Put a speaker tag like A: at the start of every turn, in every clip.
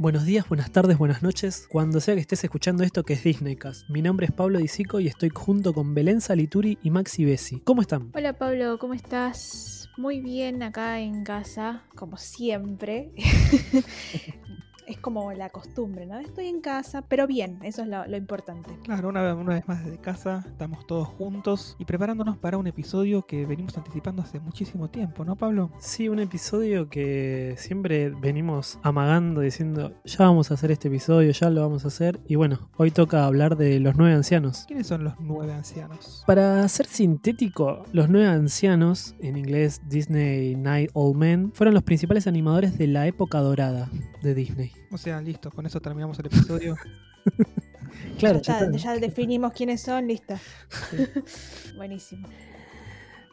A: Buenos días, buenas tardes, buenas noches, cuando sea que estés escuchando esto que es Disneycast. Mi nombre es Pablo Disico y estoy junto con Belén Salituri y Maxi Bessi. ¿Cómo están?
B: Hola Pablo, ¿cómo estás? Muy bien acá en casa, como siempre. es como la costumbre, ¿no? Estoy en casa, pero bien, eso es lo, lo importante.
C: Claro, una, una vez más desde casa, estamos todos juntos y preparándonos para un episodio que venimos anticipando hace muchísimo tiempo, ¿no, Pablo?
A: Sí, un episodio que siempre venimos amagando, diciendo, ya vamos a hacer este episodio, ya lo vamos a hacer. Y bueno, hoy toca hablar de los nueve ancianos.
C: ¿Quiénes son los nueve ancianos?
A: Para ser sintético, los nueve ancianos, en inglés Disney Night Old Men, fueron los principales animadores de la época dorada de Disney.
C: O sea, listo, con eso terminamos el episodio.
A: Claro,
B: ya,
A: ya
B: está,
A: está.
B: ya definimos quiénes son, listo. Buenísimo.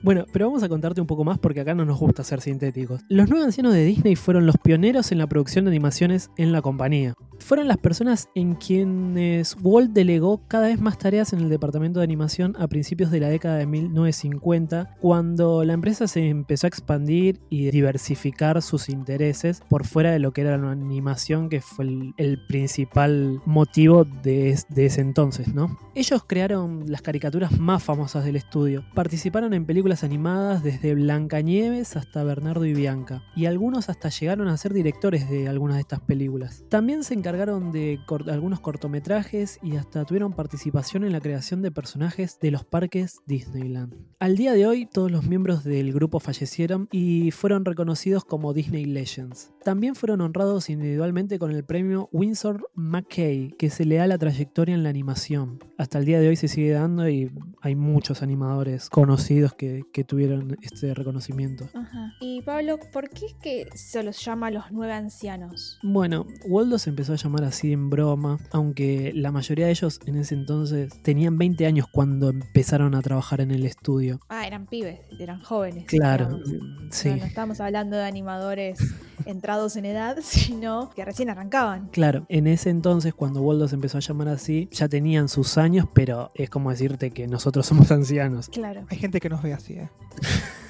A: Bueno, pero vamos a contarte un poco más porque acá no nos gusta ser sintéticos. Los nueve ancianos de Disney fueron los pioneros en la producción de animaciones en la compañía. Fueron las personas en quienes Walt delegó cada vez más tareas en el departamento de animación a principios de la década de 1950, cuando la empresa se empezó a expandir y diversificar sus intereses por fuera de lo que era la animación, que fue el, principal motivo de, de ese entonces, ¿no? Ellos crearon las caricaturas más famosas del estudio. Participaron en películas animadas desde Blancanieves hasta Bernardo y Bianca, y algunos hasta llegaron a ser directores de algunas de estas películas. También se encargaron de algunos cortometrajes y hasta tuvieron participación en la creación de personajes de los parques Disneyland. Al día de hoy, todos los miembros del grupo fallecieron y fueron reconocidos como Disney Legends. También fueron honrados individualmente con el premio Winsor McKay, que se le da la trayectoria en la animación. Hasta el día de hoy se sigue dando y hay muchos animadores conocidos que, que tuvieron este reconocimiento.
B: Ajá. Y Pablo, ¿por qué es que se los llama los nueve ancianos?
A: Bueno, Waldo se empezó a llamar así en broma, aunque la mayoría de ellos en ese entonces tenían 20 años cuando empezaron a trabajar en el estudio.
B: Ah, eran pibes, eran jóvenes.
A: Claro,
B: digamos.
A: sí.
B: No, no estamos hablando de animadores entrados en edad, sino que recién arrancaban.
A: Claro, en ese entonces cuando Waldo se empezó a llamar así, ya tenían sus años, pero es como decirte que nosotros somos ancianos.
B: Claro.
C: Hay gente que nos ve así, ¿eh?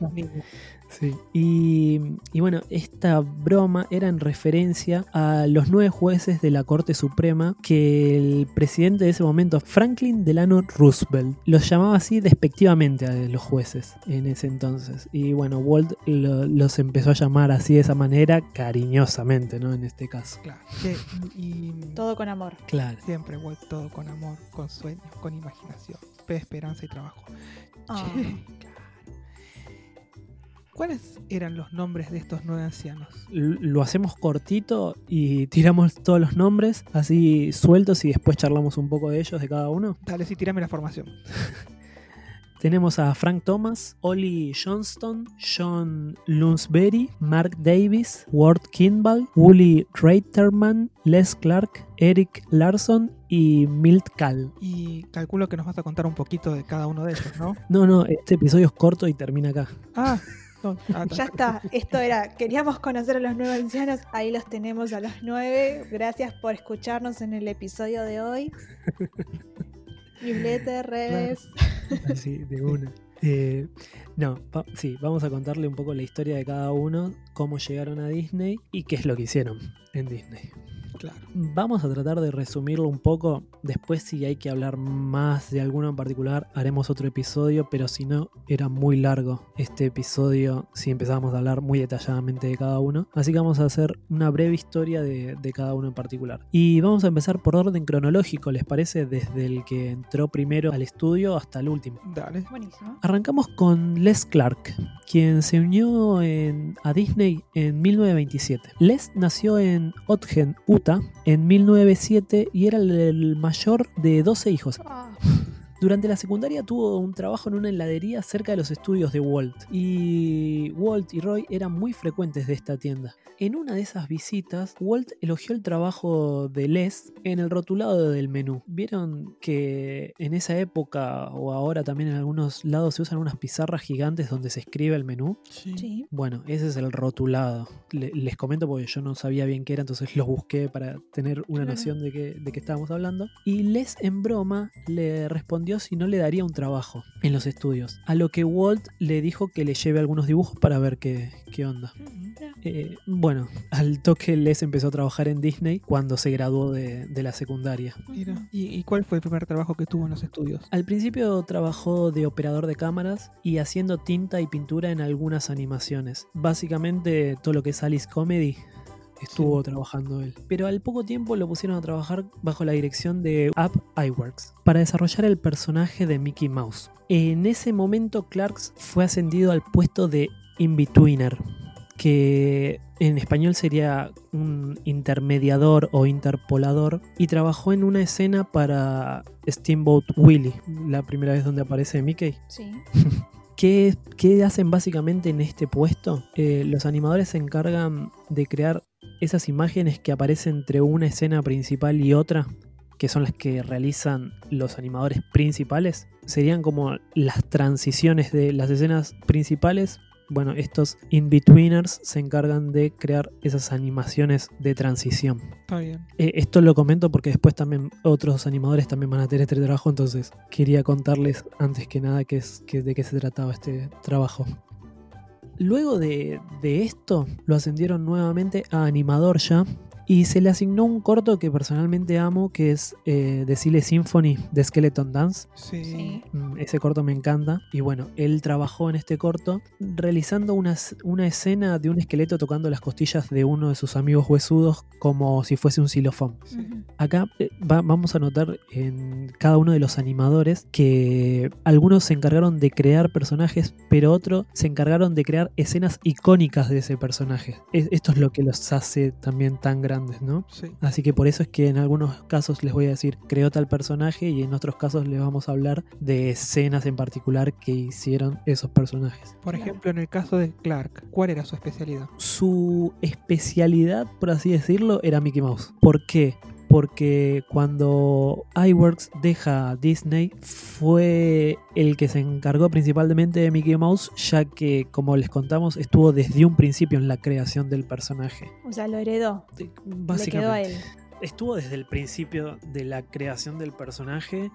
C: Los niños.
A: Sí. Y, y bueno, esta broma era en referencia a los nueve jueces de la Corte Suprema que el presidente de ese momento, Franklin Delano Roosevelt, los llamaba así despectivamente a los jueces en ese entonces. Y bueno, Walt lo- los empezó a llamar así de esa manera, cariñosamente, ¿no? En este caso.
C: Claro. Che, y, y
B: Todo con amor.
A: Claro.
C: siempre, Walt, todo con amor, con sueños, con imaginación, fe, esperanza y trabajo.
B: Ah.
C: Claro. ¿Cuáles eran los nombres de estos nueve ancianos?
A: Lo hacemos cortito y tiramos todos los nombres así sueltos y después charlamos un poco de ellos, de cada uno.
C: Dale, sí, tirame la formación.
A: Tenemos a Frank Thomas, Ollie Johnston, John Lunsberry, Mark Davis, Ward Kimball, Wooly Reiterman, Les Clark, Eric Larson y Milt Kahl.
C: Y calculo que nos vas a contar un poquito de cada uno de ellos, ¿no?
A: No, no, este episodio es corto y termina acá.
C: Ah, no, ah,
B: Ya está, esto era, queríamos conocer a los nueve ancianos, ahí los tenemos a los nueve. Gracias por escucharnos en el episodio de hoy. Newsletter, redes.
A: Así, de una. Eh, no, va- sí, vamos a contarle un poco la historia de cada uno, cómo llegaron a Disney y qué es lo que hicieron en Disney.
C: Claro.
A: Vamos a tratar de resumirlo un poco. Después, si hay que hablar más de alguno en particular, haremos otro episodio. Pero si no, era muy largo este episodio si empezábamos a hablar muy detalladamente de cada uno. Así que vamos a hacer una breve historia de, de cada uno en particular. Y vamos a empezar por orden cronológico, ¿les parece? Desde el que entró primero al estudio hasta el último.
C: Dale.
B: Buenísimo.
A: Arrancamos con Les Clark, quien se unió en- a Disney en 1927. Les nació en Ogden, Utah, en 1907 y era el, mayor de 12 hijos.
B: Ah,
A: Durante la secundaria tuvo un trabajo en una heladería cerca de los estudios de Walt. Y Walt y Roy eran muy frecuentes de esta tienda. En una de esas visitas, Walt elogió el trabajo de Les en el rotulado del menú. Vieron que en esa época o ahora también en algunos lados se usan unas pizarras gigantes donde se escribe el menú.
C: Sí.
A: Bueno, ese es el rotulado. Le- les comento porque yo no sabía bien qué era, entonces lo busqué para tener una noción de qué, de qué estábamos hablando. Y Les en broma le respondió preguntió si no le daría un trabajo en los estudios, a lo que Walt le dijo que le lleve algunos dibujos para ver qué, qué onda. Eh, bueno, al toque Les empezó a trabajar en Disney cuando se graduó de, de la secundaria.
C: Mira. ¿Y, y cuál fue el primer trabajo que tuvo en los estudios?
A: Al principio trabajó de operador de cámaras y haciendo tinta y pintura en algunas animaciones. Básicamente todo lo que es Alice Comedy estuvo trabajando él. Pero al poco tiempo lo pusieron a trabajar bajo la dirección de Up Iworks para desarrollar el personaje de Mickey Mouse. En ese momento Clarks fue ascendido al puesto de In-Betweener, que en español sería un intermediador o interpolador, y trabajó en una escena para Steamboat Willie, la primera vez donde aparece Mickey.
B: Sí.
A: ¿Qué, qué hacen básicamente en este puesto? Eh, los animadores se encargan de crear esas imágenes que aparecen entre una escena principal y otra, que son las que realizan los animadores principales. Serían como las transiciones de las escenas principales bueno, estos in-betweeners se encargan de crear esas animaciones de transición.
C: Está bien.
A: Eh, esto lo comento porque después también otros animadores también van a tener este trabajo, entonces quería contarles antes que nada qué es, de qué se trataba este trabajo. Luego de, de esto, lo ascendieron nuevamente a animador ya. Y se le asignó un corto que personalmente amo, que es eh, The Silly Symphony de Skeleton Dance.
C: Sí.
B: Sí.
A: Mm, Ese corto me encanta. Y bueno, él trabajó en este corto realizando una, una escena de un esqueleto tocando las costillas de uno de sus amigos huesudos como si fuese un xilofón.
C: Sí.
A: Acá eh, va- vamos a notar en cada uno de los animadores que algunos se encargaron de crear personajes, pero otros se encargaron de crear escenas icónicas de ese personaje. Es- esto es lo que los hace también tan grandes, ¿no?
C: Sí.
A: Así que por eso es que en algunos casos les voy a decir creó tal personaje y en otros casos les vamos a hablar de escenas en particular que hicieron esos personajes.
C: Por ejemplo, en el caso de Clark, ¿cuál era su especialidad?
A: Su especialidad, por así decirlo, era Mickey Mouse. ¿Por qué? Porque cuando iWorks deja Disney fue el que se encargó principalmente de Mickey Mouse, ya que, como les contamos, estuvo desde un principio en la creación del personaje.
B: O sea, lo heredó. Le quedó a
A: Básicamente.
B: él.
A: estuvo desde el principio de la creación del personaje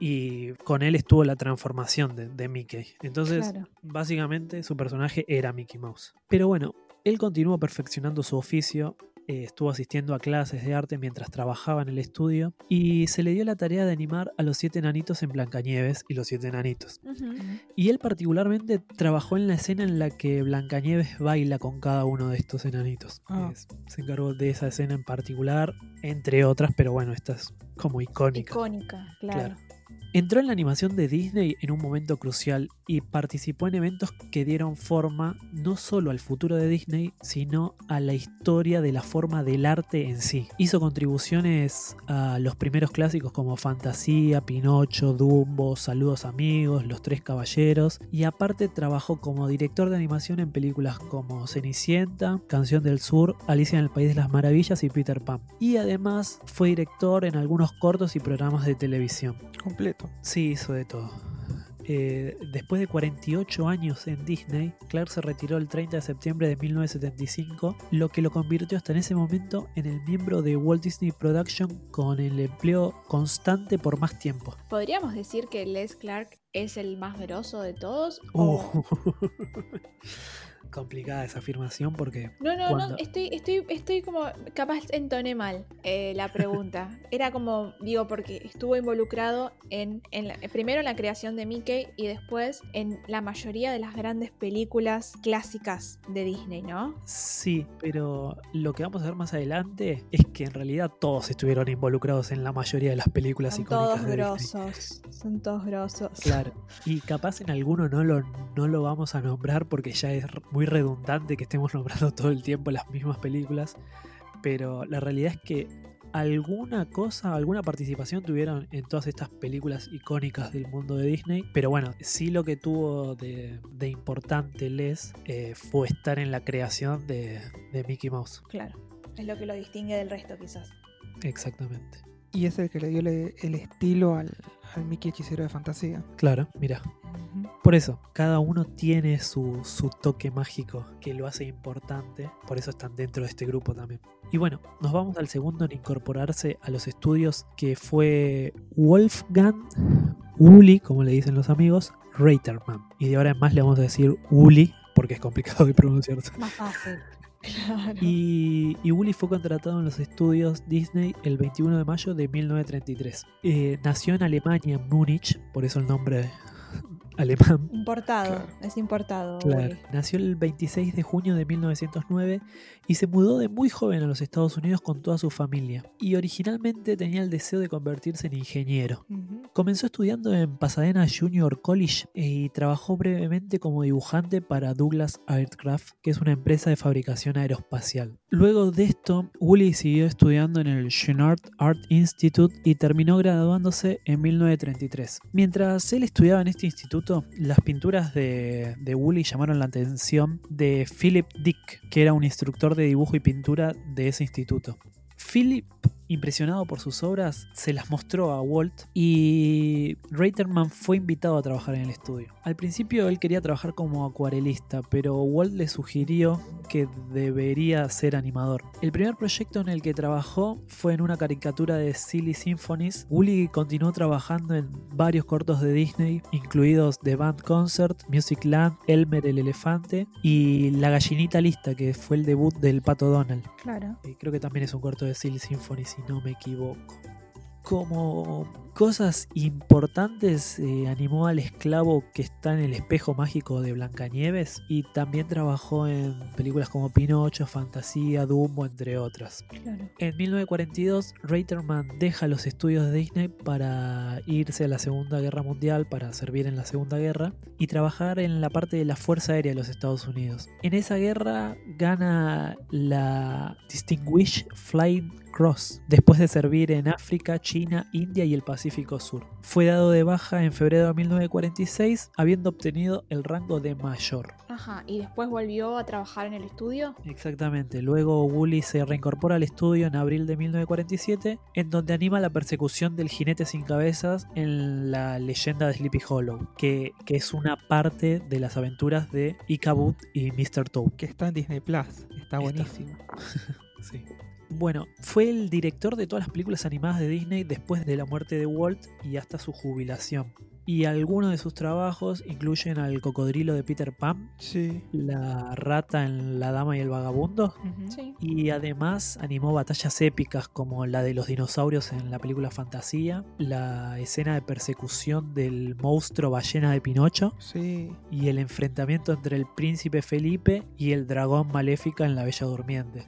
A: y con él estuvo la transformación de, de Mickey. Entonces,
B: Claro.
A: básicamente su personaje era Mickey Mouse. Pero bueno, él continuó perfeccionando su oficio, eh, estuvo asistiendo a clases de arte mientras trabajaba en el estudio y se le dio la tarea de animar a los siete enanitos en Blancanieves y los siete enanitos. Y él particularmente trabajó en la escena en la que Blancanieves baila con cada uno de estos enanitos.
C: Ah.
A: Es- se encargó de esa escena en particular, entre otras, pero bueno, esta es como icónica.
B: Icónica, claro.
A: Claro. Entró en la animación de Disney en un momento crucial y participó en eventos que dieron forma no solo al futuro de Disney, sino a la historia de la forma del arte en sí. Hizo contribuciones a los primeros clásicos como Fantasía, Pinocho, Dumbo, Saludos Amigos, Los Tres Caballeros y aparte trabajó como director de animación en películas como Cenicienta, Canción del Sur, Alicia en el País de las Maravillas y Peter Pan. Y además fue director en algunos cortos y programas de televisión.
C: Completo.
A: Sí, hizo de todo. Eh, después de 48 años en Disney, Clark se retiró el 30 de septiembre de 1975, lo que lo convirtió hasta en ese momento en el miembro de Walt Disney Production con el empleo constante por más tiempo.
B: ¿Podríamos decir que Les Clark es el más grosso de todos?
A: Uh,
B: o-
A: complicada esa afirmación porque
B: No, no,
A: cuando-
B: no, estoy, estoy, estoy como, capaz entoné mal eh, la pregunta. Era como, digo, porque estuvo involucrado en, en la- primero en la creación de Mickey y después en la mayoría de las grandes películas clásicas de Disney, ¿no?
A: Sí, pero lo que vamos a ver más adelante es que en realidad todos estuvieron involucrados en la mayoría de las películas
B: Son
A: icónicas
B: todos
A: de Disney.
B: grosos, son todos grosos.
A: Claro. Y capaz en alguno no lo, no lo vamos a nombrar porque ya es r- muy redundante que estemos nombrando todo el tiempo las mismas películas. Pero la realidad es que alguna cosa, alguna participación tuvieron en todas estas películas icónicas del mundo de Disney. Pero bueno, sí lo que tuvo de, de importante Les eh, fue estar en la creación de, de Mickey Mouse.
B: Claro, es lo que lo distingue del resto quizás.
A: Exactamente.
C: Y es el que le dio le- el estilo al, al Mickey hechicero de fantasía.
A: Claro, mira. Por eso, cada uno tiene su, su toque mágico que lo hace importante, por eso están dentro de este grupo también. Y bueno, nos vamos al segundo en incorporarse a los estudios, que fue Wolfgang Uli, como le dicen los amigos, Reiterman. Y de ahora en más le vamos a decir Uli, porque es complicado de pronunciar.
B: Más fácil.
A: Y, y fue contratado en los estudios Disney el 21 de mayo de 1933. Eh, nació en Alemania, Múnich, por eso el nombre alemán.
B: Importado,
C: Claro.
B: es importado.
A: Claro. Nació el 26 de junio de 1909 y se mudó de muy joven a los Estados Unidos con toda su familia. Y originalmente tenía el deseo de convertirse en ingeniero. Comenzó estudiando en Pasadena Junior College y trabajó brevemente como dibujante para Douglas Aircraft, que es una empresa de fabricación aeroespacial. Luego de esto, Woolley siguió estudiando en el Chouinard Art Institute y terminó graduándose en 1933. Mientras él estudiaba en este instituto, las pinturas de, de Woolley llamaron la atención de Philip Dick, que era un instructor de dibujo y pintura de ese instituto. Philip impresionado por sus obras, se las mostró a Walt y Reiterman fue invitado a trabajar en el estudio. Al principio él quería trabajar como acuarelista, pero Walt le sugirió que debería ser animador. El primer proyecto en el que trabajó fue en una caricatura de Silly Symphonies. Woolley continuó trabajando en varios cortos de Disney, incluidos The Band Concert, Music Land, Elmer el Elefante y La Gallinita Lista, que fue el debut del Pato Donald.
B: Claro.
A: Eh, Creo que también es un corto de Silly Symphony, si no me equivoco. Como cosas importantes, eh, animó al esclavo que está en el espejo mágico de Blancanieves y también trabajó en películas como Pinocho, Fantasía, Dumbo, entre otras.
B: Claro.
A: En 1942, Reiterman deja los estudios de Disney para irse a la Segunda Guerra Mundial, para servir en la Segunda Guerra y trabajar en la parte de la Fuerza Aérea de los Estados Unidos. En esa guerra gana la Distinguished Flying Cross, después de servir en África, China, India y el Pacífico Sur. Fue dado de baja en febrero de 1946, habiendo obtenido el rango de mayor.
B: Ajá. ¿Y después volvió a trabajar en el estudio?
A: Exactamente. Luego Woolley se reincorpora al estudio en abril de 1947, en donde anima la persecución del jinete sin cabezas en la leyenda de Sleepy Hollow, que, que es una parte de las aventuras de Ichabod y Mr. Toad.
C: Que está en Disney Plus. Está buenísimo.
A: Sí. Bueno, fue el director de todas las películas animadas de Disney después de la muerte de Walt y hasta su jubilación. Y algunos de sus trabajos incluyen al cocodrilo de Peter Pan,
C: Sí.
A: la rata en La Dama y el Vagabundo.
B: Sí.
A: Y además animó batallas épicas como la de los dinosaurios en la película Fantasía, la escena de persecución del monstruo ballena de Pinocho
C: Sí.
A: y el enfrentamiento entre el príncipe Felipe y el dragón maléfica en La Bella Durmiente.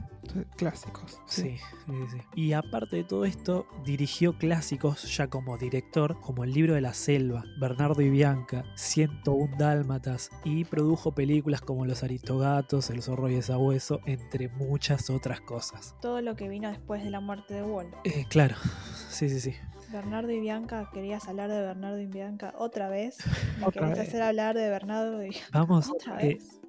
C: Clásicos.
A: Sí, sí, sí. Y aparte de todo esto, dirigió clásicos ya como director, como El libro de la selva, Bernardo y Bianca, 101 dálmatas, y produjo películas como Los aristogatos, El zorro y el sabueso, entre muchas otras cosas.
B: Todo lo que vino después de la muerte de Walt.
A: Eh, claro, sí, sí, sí.
B: Bernardo y Bianca, querías hablar de Bernardo y Bianca otra vez. Me
C: Otra vez.
B: hacer hablar de Bernardo y
A: Vamos,
B: otra
A: eh,
B: vez.
A: eh,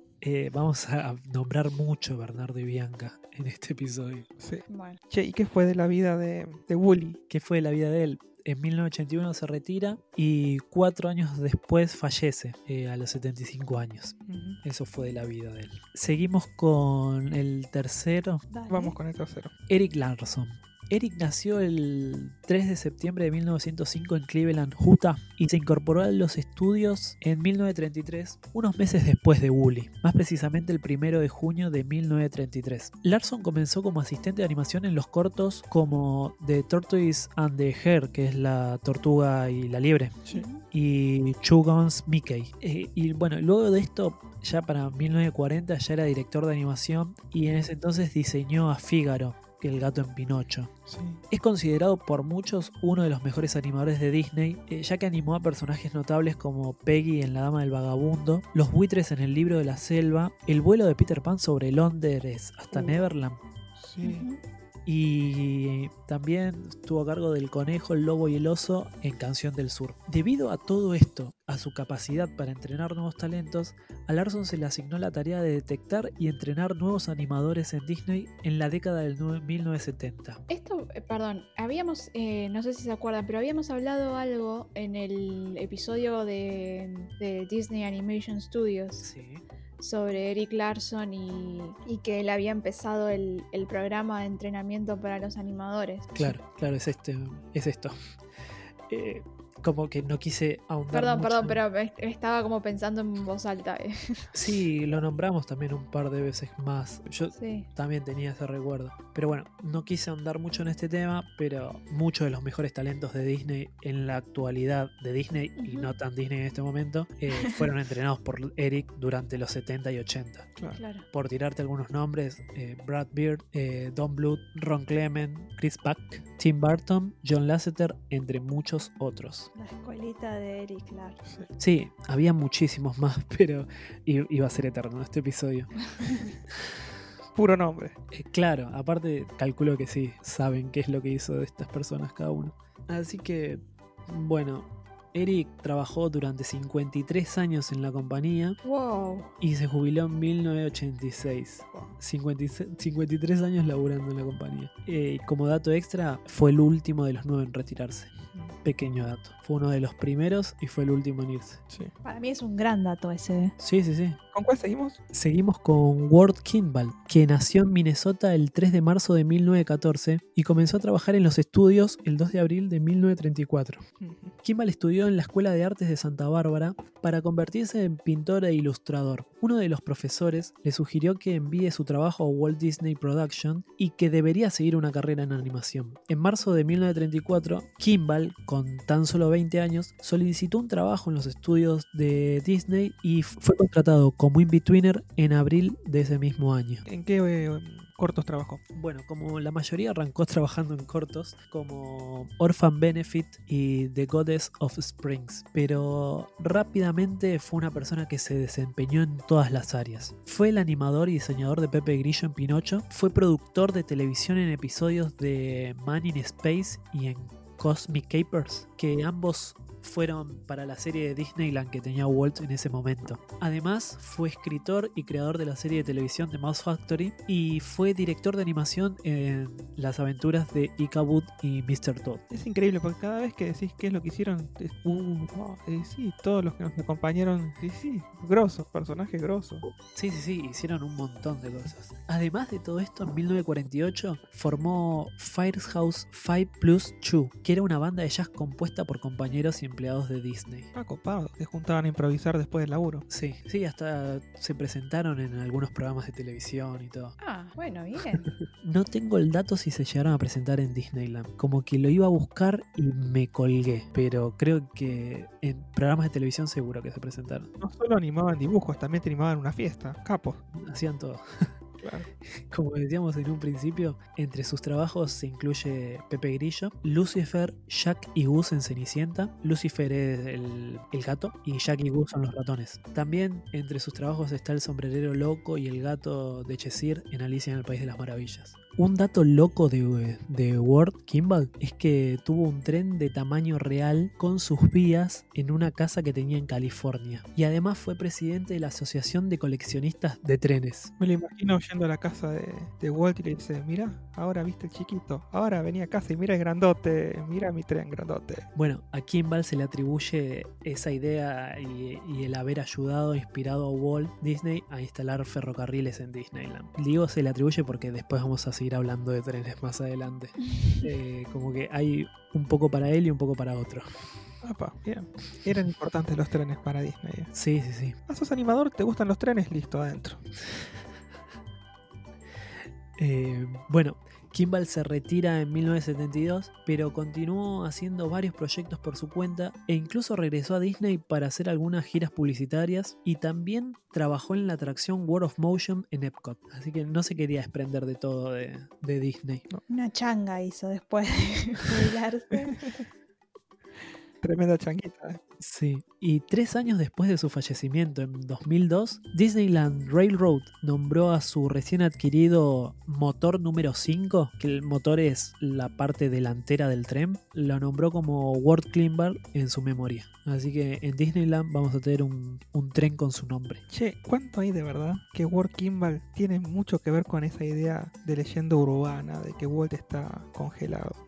A: vamos a nombrar mucho Bernardo y Bianca en este episodio.
C: Sí.
B: Bueno,
C: Che, ¿y qué fue de la vida de, de Wooly?
A: ¿Qué fue de la vida de él? En 1981 se retira y cuatro años después fallece eh, a los 75 años. Eso fue de la vida de él. Seguimos con el tercero,
B: dale.
C: Vamos con el tercero.
A: Eric Larson. Eric nació el 3 de septiembre de 1905 en Cleveland, Utah, y se incorporó a los estudios en 1933, unos meses después de Woolley, más precisamente el 1 de junio de 1933. Larson comenzó como asistente de animación en los cortos como The Tortoise and the Hare, que es la tortuga y la liebre,
C: Sí.
A: Y Two Guns Mickey. Eh, y bueno, luego de esto, ya para 1940 ya era director de animación y en ese entonces diseñó a Fígaro, que el gato en Pinocho.
C: Sí.
A: Es considerado por muchos uno de los mejores animadores de Disney, eh, ya que animó a personajes notables como Peggy en La Dama del Vagabundo, los buitres en el libro de la selva, el vuelo de Peter Pan sobre Londres hasta
B: Uh.
A: Neverland,
C: Sí.
A: Y también estuvo a cargo del conejo, el lobo y el oso en Canción del Sur. Debido a todo esto, a su capacidad para entrenar nuevos talentos, a Larson se le asignó la tarea de detectar y entrenar nuevos animadores en Disney en la década del nue- 1970.
B: Esto, eh, perdón, habíamos, eh, no sé si se acuerdan, pero habíamos hablado algo en el episodio de, de Disney Animation Studios
A: Sí.
B: Sobre Eric Larson y, que él había empezado el, el programa de entrenamiento para los animadores.
A: Claro, claro, es este, es esto. Eh, como que no quise ahondar.
B: Perdón,
A: mucho
B: perdón, pero estaba como pensando en voz alta. eh.
A: Sí, lo nombramos también un par de veces más. Yo
B: Sí.
A: también tenía ese recuerdo. Pero bueno, no quise ahondar mucho en este tema, pero muchos de los mejores talentos de Disney en la actualidad de Disney, y no tan Disney en este momento, eh, fueron entrenados por Eric durante los 70 y 80.
C: Claro.
B: Claro.
A: Por tirarte algunos nombres, eh, Brad Beard, eh, Don Bluth, Ron Clement, Chris Buck, Tim Burton, John Lasseter, entre muchos otros.
D: La escuelita de Eric Clark.
C: Sí.
A: Había muchísimos más, pero iba a ser eterno este episodio.
C: Puro nombre.
A: Eh, claro, aparte calculo que sí, saben qué es lo que hizo de estas personas cada uno. Así que, bueno, Eric trabajó durante 53 años en la compañía
B: Wow.
A: y se jubiló en 1986. 56 53 años laburando en la compañía. Eh, como dato extra, fue el último de los nueve en retirarse. Pequeño dato. Fue uno de los primeros y fue el último en irse.
C: Sí.
D: Para mí es un gran dato ese.
A: Sí, sí, sí.
C: ¿Con cuál seguimos?
A: Seguimos con Ward Kimball, que nació en Minnesota el 3 de marzo de 1914 y comenzó a trabajar en los estudios el 2 de abril de 1934. Kimball estudió en la Escuela de Artes de Santa Bárbara para convertirse en pintor e ilustrador. Uno de los profesores le sugirió que envíe su trabajo a Walt Disney Production y que debería seguir una carrera en animación. En marzo de 1934, Kimball, con tan solo 20 años, solicitó un trabajo en los estudios de Disney y fue contratado como in-betweener en abril de ese mismo año.
C: ¿En qué eh, cortos trabajó?
A: Bueno, como la mayoría arrancó trabajando en cortos, como Orphan Benefit y The Goddess of Springs, pero rápidamente fue una persona que se desempeñó en todas las áreas. Fue el animador y diseñador de Pepe Grillo en Pinocho, fue productor de televisión en episodios de Man in Space y en Cosmic Capers, que ambos fueron para la serie de Disneyland que tenía Walt en ese momento. Además, fue escritor y creador de la serie de televisión de Mouse Factory y fue director de animación en las aventuras de Ichabod y Mr. Todd.
C: Es increíble porque cada vez que decís qué es lo que hicieron, es, uh, eh, sí, todos los que nos acompañaron, sí, sí, grosos, personajes grosos.
A: Sí, sí, sí, hicieron un montón de cosas. Además de todo esto, en 1948 formó Firehouse 5 Plus 2, que era una banda de jazz compuesta por compañeros y empleados de Disney.
C: Ah, copado, se juntaban a improvisar después del laburo.
A: Sí, sí, hasta se presentaron en algunos programas de televisión y todo.
B: Ah, bueno, bien.
A: No tengo el dato si se llegaron a presentar en Disneyland. Como que lo iba a buscar y me colgué. Pero creo que en programas de televisión seguro que se presentaron.
C: No solo animaban dibujos, también te animaban una fiesta. Capos.
A: Hacían todo. Como decíamos en un principio, entre sus trabajos se incluye Pepe Grillo, Lucifer, Jack y Gus en Cenicienta. Lucifer es el, el gato y Jack y Gus son los ratones. También entre sus trabajos está el sombrerero loco y el gato de Cheshire en Alicia en el País de las Maravillas. Un dato loco de, de Ward Kimball es que tuvo un tren de tamaño real con sus vías en una casa que tenía en California. Y además fue presidente de la Asociación de Coleccionistas de Trenes.
C: Me lo imagino yendo a la casa de, de Walt y le dice, mira, ahora viste el chiquito, ahora venía a casa y mira el grandote, mira mi tren grandote.
A: Bueno, a Kimball se le atribuye esa idea y, y el haber ayudado, inspirado a Walt Disney a instalar ferrocarriles en Disneyland. Digo se le atribuye porque después vamos a seguir hablando de trenes más adelante. Eh, como que hay un poco para él y un poco para otro.
C: Apa, bien. Eran importantes los trenes para Disney.
A: Sí, sí, sí.
C: Ah, sos animador, te gustan los trenes, listo, adentro.
A: Eh, bueno, Kimball se retira en 1972, pero continuó haciendo varios proyectos por su cuenta e incluso regresó a Disney para hacer algunas giras publicitarias y también trabajó en la atracción World of Motion en Epcot. Así que no se quería desprender de todo de, de Disney.
D: Una changa hizo después de jubilarse.
C: Tremenda changuita. ¿eh?
A: Sí, y tres años después de su fallecimiento, en 2002, Disneyland Railroad nombró a su recién adquirido motor número 5, que el motor es la parte delantera del tren, lo nombró como Ward Kimball en su memoria. Así que en Disneyland vamos a tener un, un tren con su nombre.
C: Che, ¿cuánto hay de verdad que Walt Kimball tiene mucho que ver con esa idea de leyenda urbana de que Walt está congelado?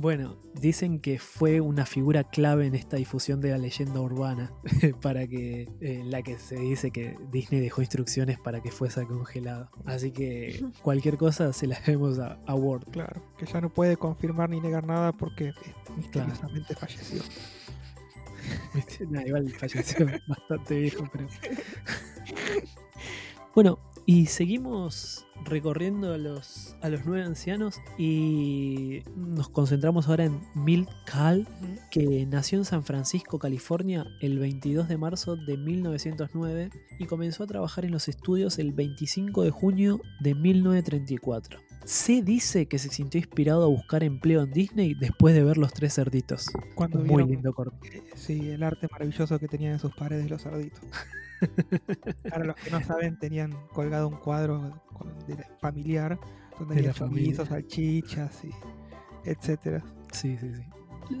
A: Bueno, dicen que fue una figura clave en esta difusión de la leyenda urbana, para que en la que se dice que Disney dejó instrucciones para que fuese congelado. Así que cualquier cosa se la debemos a, a Ward.
C: Claro, que ya no puede confirmar ni negar nada porque eh, misteriosamente falleció.
A: Nah, igual falleció bastante viejo, pero. Bueno, y seguimos recorriendo a los, a los nueve ancianos y nos concentramos ahora en Milt Kahl, que nació en San Francisco, California, el 22 de marzo de 1909 y comenzó a trabajar en los estudios el 25 de junio de 1934. Se dice que se sintió inspirado a buscar empleo en Disney después de ver Los Tres Cerditos.
C: Cuando
A: Muy
C: vieron,
A: lindo corto.
C: eh, sí, el arte maravilloso que tenían en sus paredes los cerditos. Para los que no saben, tenían colgado un cuadro familiar donde
A: De
C: había chorizos, salchichas y etcétera.
A: Sí, sí, sí.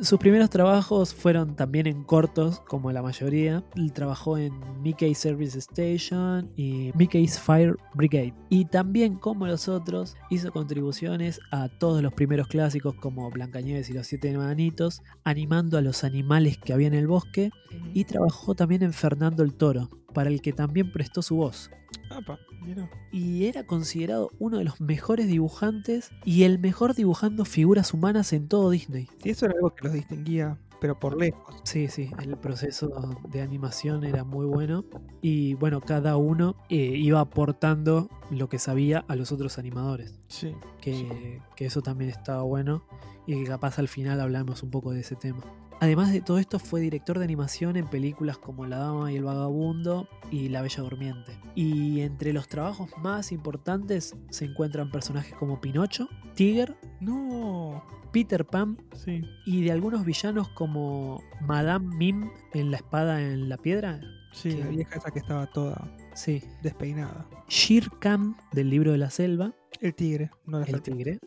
A: Sus primeros trabajos fueron también en cortos, como la mayoría. Él trabajó en Mickey Service Station y Mickey's Fire Brigade. Y también, como los otros, hizo contribuciones a todos los primeros clásicos como Blancanieves y los Siete Enanitos, animando a los animales que había en el bosque. Y trabajó también en Fernando el Toro, para el que también prestó su voz.
C: Apa, mira.
A: Y era considerado uno de los mejores dibujantes y el mejor dibujando figuras humanas en todo Disney.
C: Sí, eso era algo que los distinguía, pero por lejos.
A: Sí, sí, el proceso de animación era muy bueno y bueno, cada uno eh, iba aportando lo que sabía a los otros animadores,
C: Sí.
A: que, que eso también estaba bueno y que capaz al final hablamos un poco de ese tema. Además de todo esto fue director de animación en películas como La Dama y el Vagabundo y La Bella Durmiente. Y entre los trabajos más importantes se encuentran personajes como Pinocho, Tiger,
C: No.
A: Peter Pan
C: Sí.
A: y de algunos villanos como Madame Mim en la espada en la piedra.
C: Sí, la vieja esa que estaba toda
A: Sí.
C: despeinada.
A: Shere Khan del libro de la selva.
C: El tigre, no la
A: El tigre.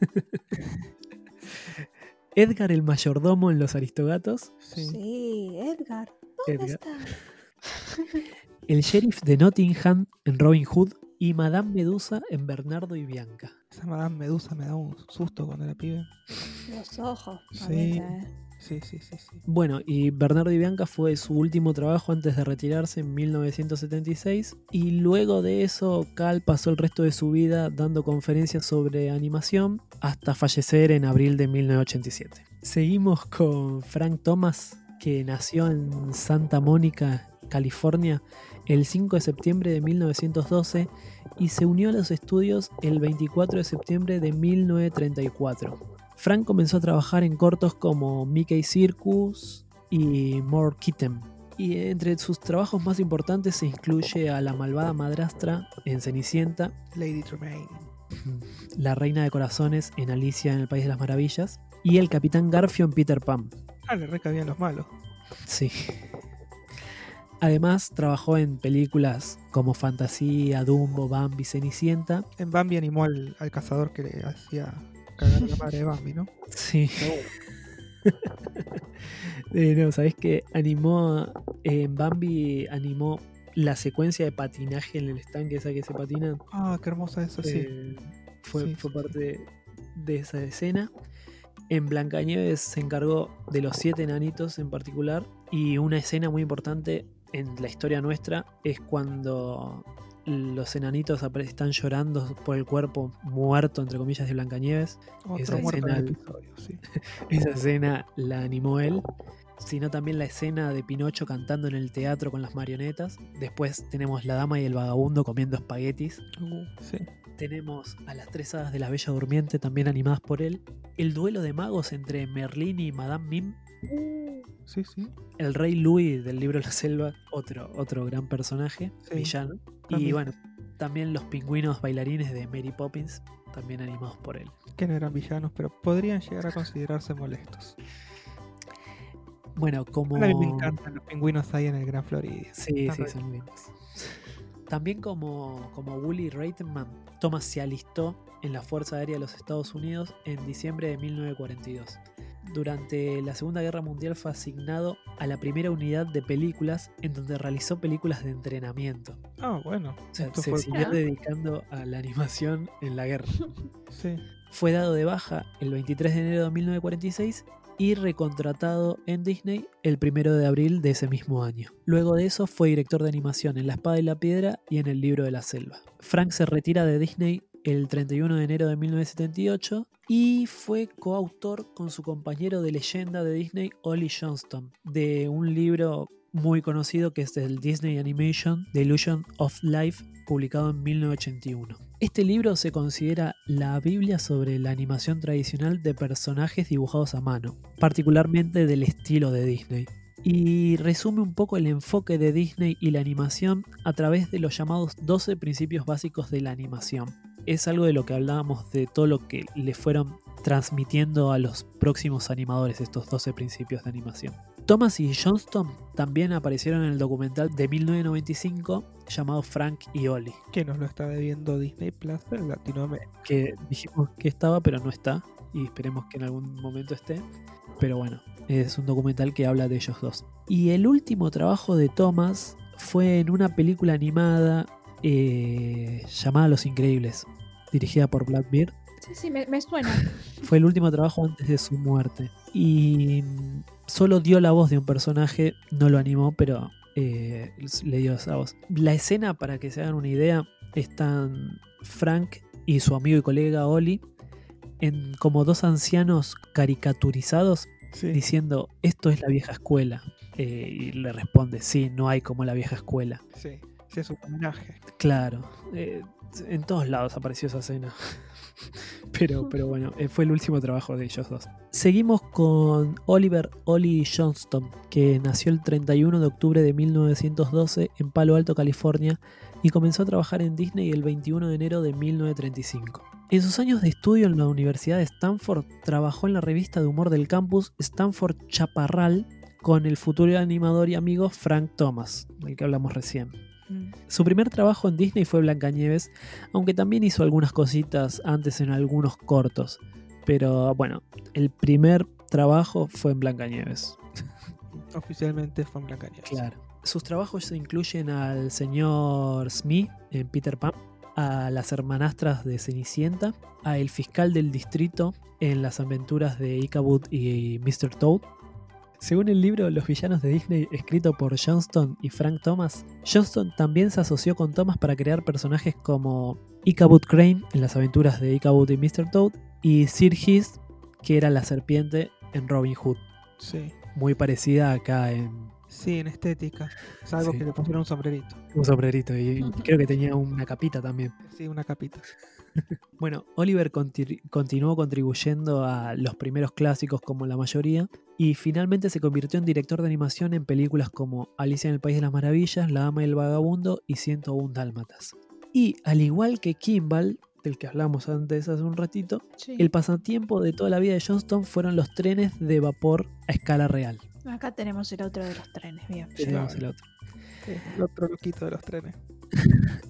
A: Edgar el mayordomo en Los Aristogatos.
C: Sí.
D: Sí, Edgar. ¿Dónde
A: Edgar.
D: está?
A: El sheriff de Nottingham en Robin Hood. Y Madame Medusa en Bernardo y Bianca.
C: Esa Madame Medusa me da un susto cuando era pibe.
D: Los ojos.
C: Sí.
D: mamita, eh.
C: Sí, sí, sí.
A: Bueno, y Bernardo y Bianca fue su último trabajo antes de retirarse en 1976 y luego de eso Cal pasó el resto de su vida dando conferencias sobre animación hasta fallecer en abril de 1987. Seguimos con Frank Thomas, que nació en Santa Mónica, California, el 5 de septiembre de 1912 y se unió a los estudios el 24 de septiembre de 1934. Frank comenzó a trabajar en cortos como Mickey Circus y More Kitten. Y entre sus trabajos más importantes se incluye a la malvada madrastra en Cenicienta,
C: Lady Tremaine.
A: la reina de corazones en Alicia en el País de las Maravillas y el capitán Garfio en Peter Pan.
C: Ah, le recabían los malos.
A: Sí. Además, trabajó en películas como Fantasía, Dumbo, Bambi, Cenicienta.
C: En Bambi animó al, al cazador que le hacía cagar la madre de Bambi, ¿no?
A: Sí. Eh, no, ¿sabés que Animó. eh, en Bambi animó la secuencia de patinaje en el estanque esa que se patinan.
C: Ah, qué hermosa eso, sí.
A: Eh, fue,
C: Sí,
A: fue
C: sí,
A: parte de esa escena. En Blancanieves se encargó de los siete enanitos en particular. Y una escena muy importante en la historia nuestra es cuando los enanitos están llorando por el cuerpo muerto, entre comillas, de Blancanieves.
C: Otro
A: esa escena-
C: episodio, sí.
A: Esa escena la animó él. Sino también la escena de Pinocho cantando en el teatro con las marionetas. Después tenemos La Dama y el Vagabundo comiendo espaguetis.
C: Uh, sí.
A: Tenemos a las tres hadas de la Bella Durmiente también animadas por él. El duelo de magos entre Merlín y Madame Mim.
C: Sí, sí.
A: El rey Louis del libro La Selva, otro, otro gran personaje,
C: Sí,
A: villano. Y bueno, también los pingüinos bailarines de Mary Poppins, también animados por él.
C: Que no eran villanos, pero podrían llegar a considerarse molestos.
A: Bueno, como...
C: A mí me encantan los pingüinos ahí en el Gran Florida.
A: Sí, sí, son lindos. También como, como Wooly Reitman, Thomas se alistó en la Fuerza Aérea de los Estados Unidos en diciembre de 1942. Durante la Segunda Guerra Mundial fue asignado a la primera unidad de películas en donde realizó películas de entrenamiento.
C: Ah, bueno.
A: O sea,
C: esto
A: se
C: fue-
A: siguió dedicando a la animación en la guerra.
C: Sí.
A: Fue dado de baja el 23 de enero de 1946 y recontratado en Disney el 1 de abril de ese mismo año. Luego de eso fue director de animación en La Espada y la Piedra y en El Libro de la Selva. Frank se retira de Disney el 31 de enero de 1978 y fue coautor con su compañero de leyenda de Disney, Ollie Johnston, de un libro muy conocido que es el Disney Animation The Illusion of Life, publicado en 1981. Este libro se considera la Biblia sobre la animación tradicional de personajes dibujados a mano, particularmente del estilo de Disney, y resume un poco el enfoque de Disney y la animación a través de los llamados 12 principios básicos de la animación. Es algo de lo que hablábamos de todo lo que le fueron transmitiendo a los próximos animadores estos 12 principios de animación. Thomas y Johnston también aparecieron en el documental de 1995 llamado Frank y Ollie.
C: Que nos lo está debiendo Disney Plus en Latinoamérica.
A: Que dijimos que estaba, pero no está. Y esperemos que en algún momento esté. Pero bueno, es un documental que habla de ellos dos. Y el último trabajo de Thomas fue en una película animada eh, llamada Los Increíbles, dirigida por Blackbeard.
B: Sí, sí, me, me suena.
A: Fue el último trabajo antes de su muerte. Y solo dio la voz de un personaje, no lo animó, pero eh, le dio esa voz. La escena, para que se hagan una idea, están Frank y su amigo y colega Oli en como dos ancianos caricaturizados
C: Sí.
A: diciendo esto es la vieja escuela. Eh, y le responde, sí, no hay como la vieja escuela.
C: Sí, es.
A: Claro, eh, en todos lados apareció esa escena. pero, pero bueno, eh, fue el último trabajo de ellos dos. Seguimos con Oliver Ollie Johnston, que nació el 31 de octubre de 1912 en Palo Alto, California, y comenzó a trabajar en Disney el 21 de enero de 1935. En sus años de estudio en la Universidad de Stanford, trabajó en la revista de humor del campus Stanford Chaparral con el futuro animador y amigo Frank Thomas, del que hablamos recién.
C: Mm.
A: Su primer trabajo en Disney fue Blancanieves, aunque también hizo algunas cositas antes en algunos cortos. Pero bueno, el primer trabajo fue en Blancanieves.
C: Oficialmente fue en Blancanieves.
A: Claro. Sus trabajos incluyen al señor Smith en Peter Pan, a las hermanastras de Cenicienta, a el fiscal del distrito en las aventuras de Ichabod y Mr. Toad. Según el libro Los villanos de Disney escrito por Johnston y Frank Thomas, Johnston también se asoció con Thomas para crear personajes como Ichabod Crane en las aventuras de Ichabod y Mr. Toad y Sir Hist, que era la serpiente en Robin Hood,
C: Sí.
A: muy parecida acá en
C: Sí, en estética. Salvo
A: Sí.
C: que le pusieron un sombrerito.
A: un sombrerito y creo que tenía una capita también.
C: Sí, una capita.
A: Bueno, Oliver conti- continuó contribuyendo a los primeros clásicos como la mayoría y finalmente se convirtió en director de animación en películas como Alicia en el País de las Maravillas, La Dama y el Vagabundo y 101 Dálmatas. Y al igual que Kimball, del que hablamos antes hace un ratito,
B: Sí.
A: el pasatiempo de toda la vida de Johnston fueron los trenes de vapor a escala real.
B: Acá tenemos el otro de los trenes, bien.
A: Tenemos el otro.
C: Sí, el otro loquito de los trenes.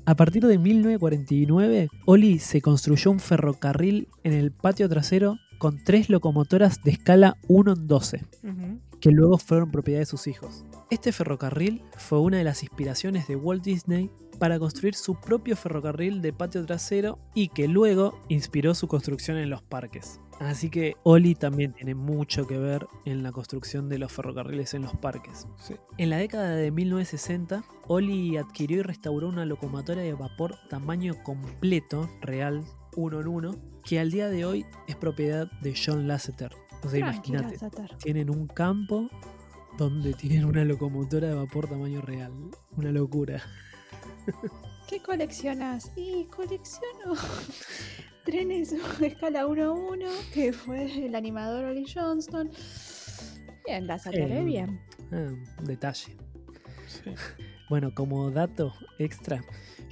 A: A partir de 1949, Oli se construyó un ferrocarril en el patio trasero con tres locomotoras de escala 1 en 12,
C: Ujú.
A: que luego fueron propiedad de sus hijos. Este ferrocarril fue una de las inspiraciones de Walt Disney para construir su propio ferrocarril de patio trasero y que luego inspiró su construcción en los parques. Así que Oli también tiene mucho que ver en la construcción de los ferrocarriles en los parques.
C: Sí.
A: En la década de 1960, Oli adquirió y restauró una locomotora de vapor tamaño completo, real, uno en uno, que al día de hoy es propiedad de John Lasseter. O sea, imagínate, tienen un campo donde tienen una locomotora de vapor tamaño real. Una locura.
B: ¿Qué coleccionas? Y colecciono trenes escala 1 a 1, que fue el animador Ollie Johnston. Bien, la sacaré
A: Eh,
B: bien.
A: Ah, un detalle.
C: Sí.
A: Bueno, como dato extra,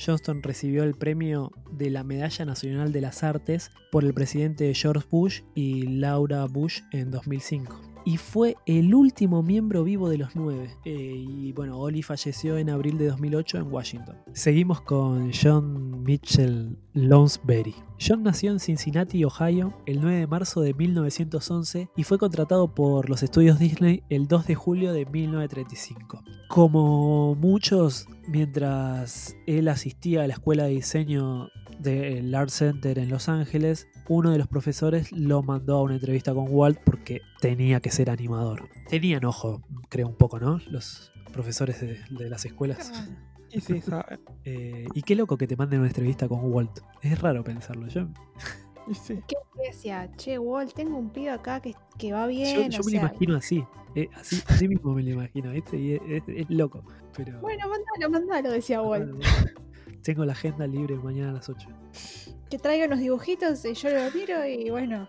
A: Johnston recibió el premio de la Medalla Nacional de las Artes por el presidente George Bush y Laura Bush en 2005. Y fue el último miembro vivo de los nueve. Eh, y bueno, Oli falleció en abril de 2008 en Washington. Seguimos con John Mitchell Lounsbury. John nació en Cincinnati, Ohio, el 9 de marzo de 1911 y fue contratado por los estudios Disney el 2 de julio de 1935. Como muchos, mientras él asistía a la escuela de diseño del Art Center en Los Ángeles, uno de los profesores lo mandó a una entrevista con Walt porque tenía que ser animador. Tenían ojo, creo un poco, ¿no? Los profesores de, de las escuelas.
C: Y sí, saben.
A: Eh, y qué loco que te manden una entrevista con Walt. Es raro pensarlo. Yo,
C: Y sí.
B: ¿Qué decía? Che, Walt, tengo un pibe acá que, que va bien.
A: yo
B: o
A: me
B: sea,
A: lo imagino así. eh, así. Así mismo me lo imagino, ¿viste? Y es, es- es loco. Pero,
B: Bueno, mandalo, mandalo, decía Walt.
A: Tengo la agenda libre mañana a las 8.
B: Que traiga unos dibujitos y yo lo miro y bueno.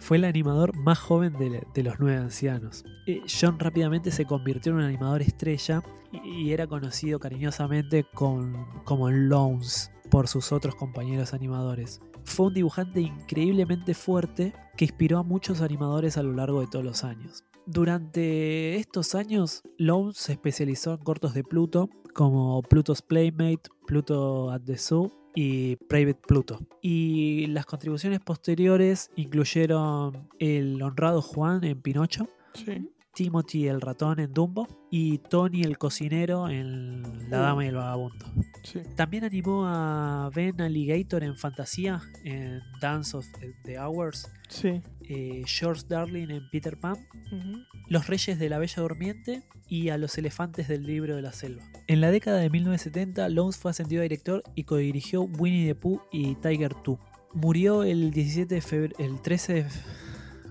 A: Fue el animador más joven de, de los nueve ancianos. Eh, John rápidamente se convirtió en un animador estrella y, y era conocido cariñosamente con- como Lones por sus otros compañeros animadores. Fue un dibujante increíblemente fuerte que inspiró a muchos animadores a lo largo de todos los años. Durante estos años, Lones se especializó en cortos de Pluto, como Pluto's Playmate, Pluto at the Zoo y Private Pluto. Y las contribuciones posteriores incluyeron el honrado Juan en Pinocho,
C: Sí.
A: Timothy el ratón en Dumbo y Tony el cocinero en La Dama y el Vagabundo.
C: Sí.
A: También animó a Ben Alligator en Fantasía en Dance of the Hours,
C: Sí.
A: eh, George Darling en Peter Pan. Los Reyes de la Bella Durmiente y a los elefantes del libro de la selva. En la década de 1970, Lones fue ascendido a director y codirigió Winnie the Pooh y Tiger 2. Murió el 17 de febrero, el 13 de,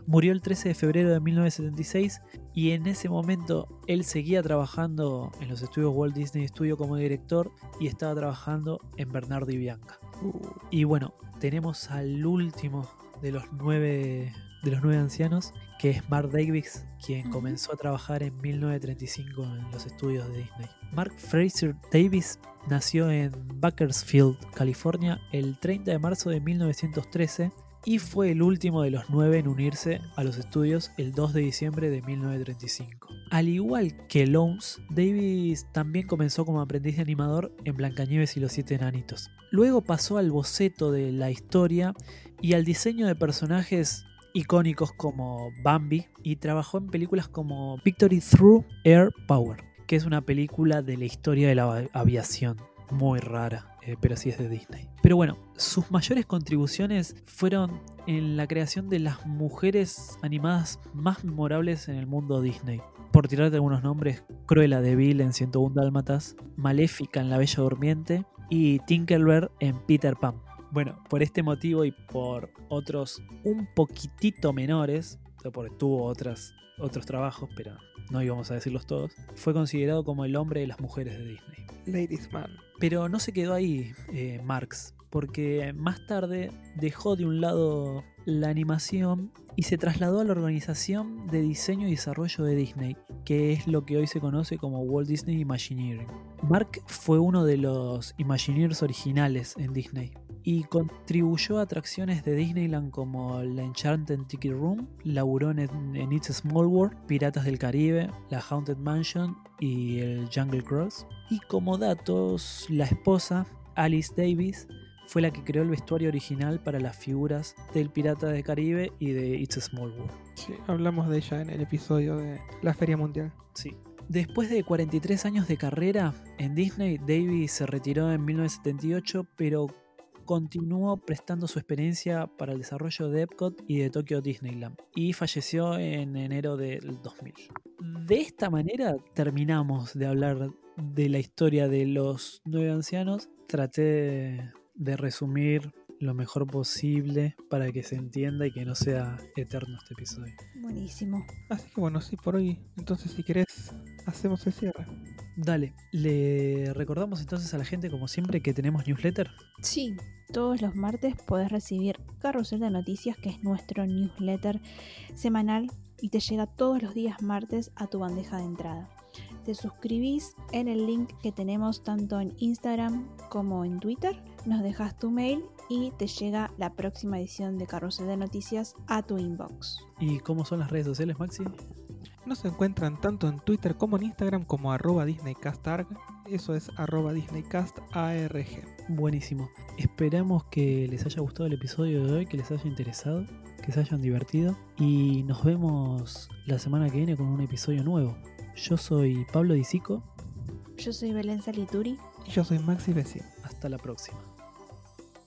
A: murió el 13 de febrero de 1976 y en ese momento él seguía trabajando en los estudios Walt Disney Studio como director y estaba trabajando en Bernardo y Bianca.
C: Uh,
A: Y bueno, tenemos al último de los nueve, de los nueve ancianos, que es Mark Davis, quien comenzó a trabajar en 1935 en los estudios de Disney. Mark Fraser Davis nació en Bakersfield, California, el 30 de marzo de 1913 y fue el último de los nueve en unirse a los estudios el 2 de diciembre de 1935. Al igual que Lones, Davis también comenzó como aprendiz de animador en Blancanieves y los Siete Enanitos. Luego pasó al boceto de la historia y al diseño de personajes icónicos como Bambi y trabajó en películas como Victory Through Air Power, que es una película de la historia de la av- aviación, muy rara, eh, pero sí es de Disney. Pero bueno, sus mayores contribuciones fueron en la creación de las mujeres animadas más memorables en el mundo Disney. Por tirarte algunos nombres, Cruella de Vil en 101 Dálmatas, Maléfica en La Bella Durmiente y Tinkerbell en Peter Pan. Bueno, por este motivo y por otros un poquitito menores, porque tuvo otras, otros trabajos, pero no íbamos a decirlos todos, fue considerado como el hombre de las mujeres de Disney.
C: Ladies Man.
A: Pero no se quedó ahí eh, Marx, porque más tarde dejó de un lado la animación y se trasladó a la organización de diseño y desarrollo de Disney, que es lo que hoy se conoce como Walt Disney Imagineering. Mark fue uno de los Imagineers originales en Disney y contribuyó a atracciones de Disneyland como la Enchanted Tiki Room, laburó en, en It's a Small World, Piratas del Caribe, la Haunted Mansion y el Jungle Cross. Y como datos, la esposa, Alice Davis, fue la que creó el vestuario original para las figuras del Pirata del Caribe y de It's a Small World.
C: Sí, hablamos de ella en el episodio de la Feria Mundial.
A: Sí. Después de 43 años de carrera en Disney, Davis se retiró en 1978, pero continuó prestando su experiencia para el desarrollo de Epcot y de Tokyo Disneyland, y falleció en enero del 2000. De esta manera terminamos de hablar de la historia de los nueve ancianos. Traté de resumir lo mejor posible para que se entienda y que no sea eterno este episodio.
D: Buenísimo.
C: Así que bueno, sí, por hoy. Entonces, si querés, hacemos el cierre.
A: Dale, le recordamos entonces a la gente, como siempre, que tenemos newsletter.
B: Sí,
D: Todos los martes podés recibir Carrusel de Noticias, que es nuestro newsletter semanal y te llega todos los días martes a tu bandeja de entrada. Te suscribís en el link que tenemos tanto en Instagram como en Twitter, nos dejas tu mail y te llega la próxima edición de Carrusel de Noticias a tu inbox.
A: ¿Y cómo son las redes sociales, Maxi?
C: Nos encuentran tanto en Twitter como en Instagram como arroba DisneyCastArg. Eso es arroba DisneyCastARG.
A: Buenísimo. Esperamos que les haya gustado el episodio de hoy, que les haya interesado, que se hayan divertido. Y nos vemos la semana que viene con un episodio nuevo. Yo soy Pablo Disico.
D: Yo soy Belén Salituri.
C: Y yo soy Maxi Bessi.
A: Hasta la próxima.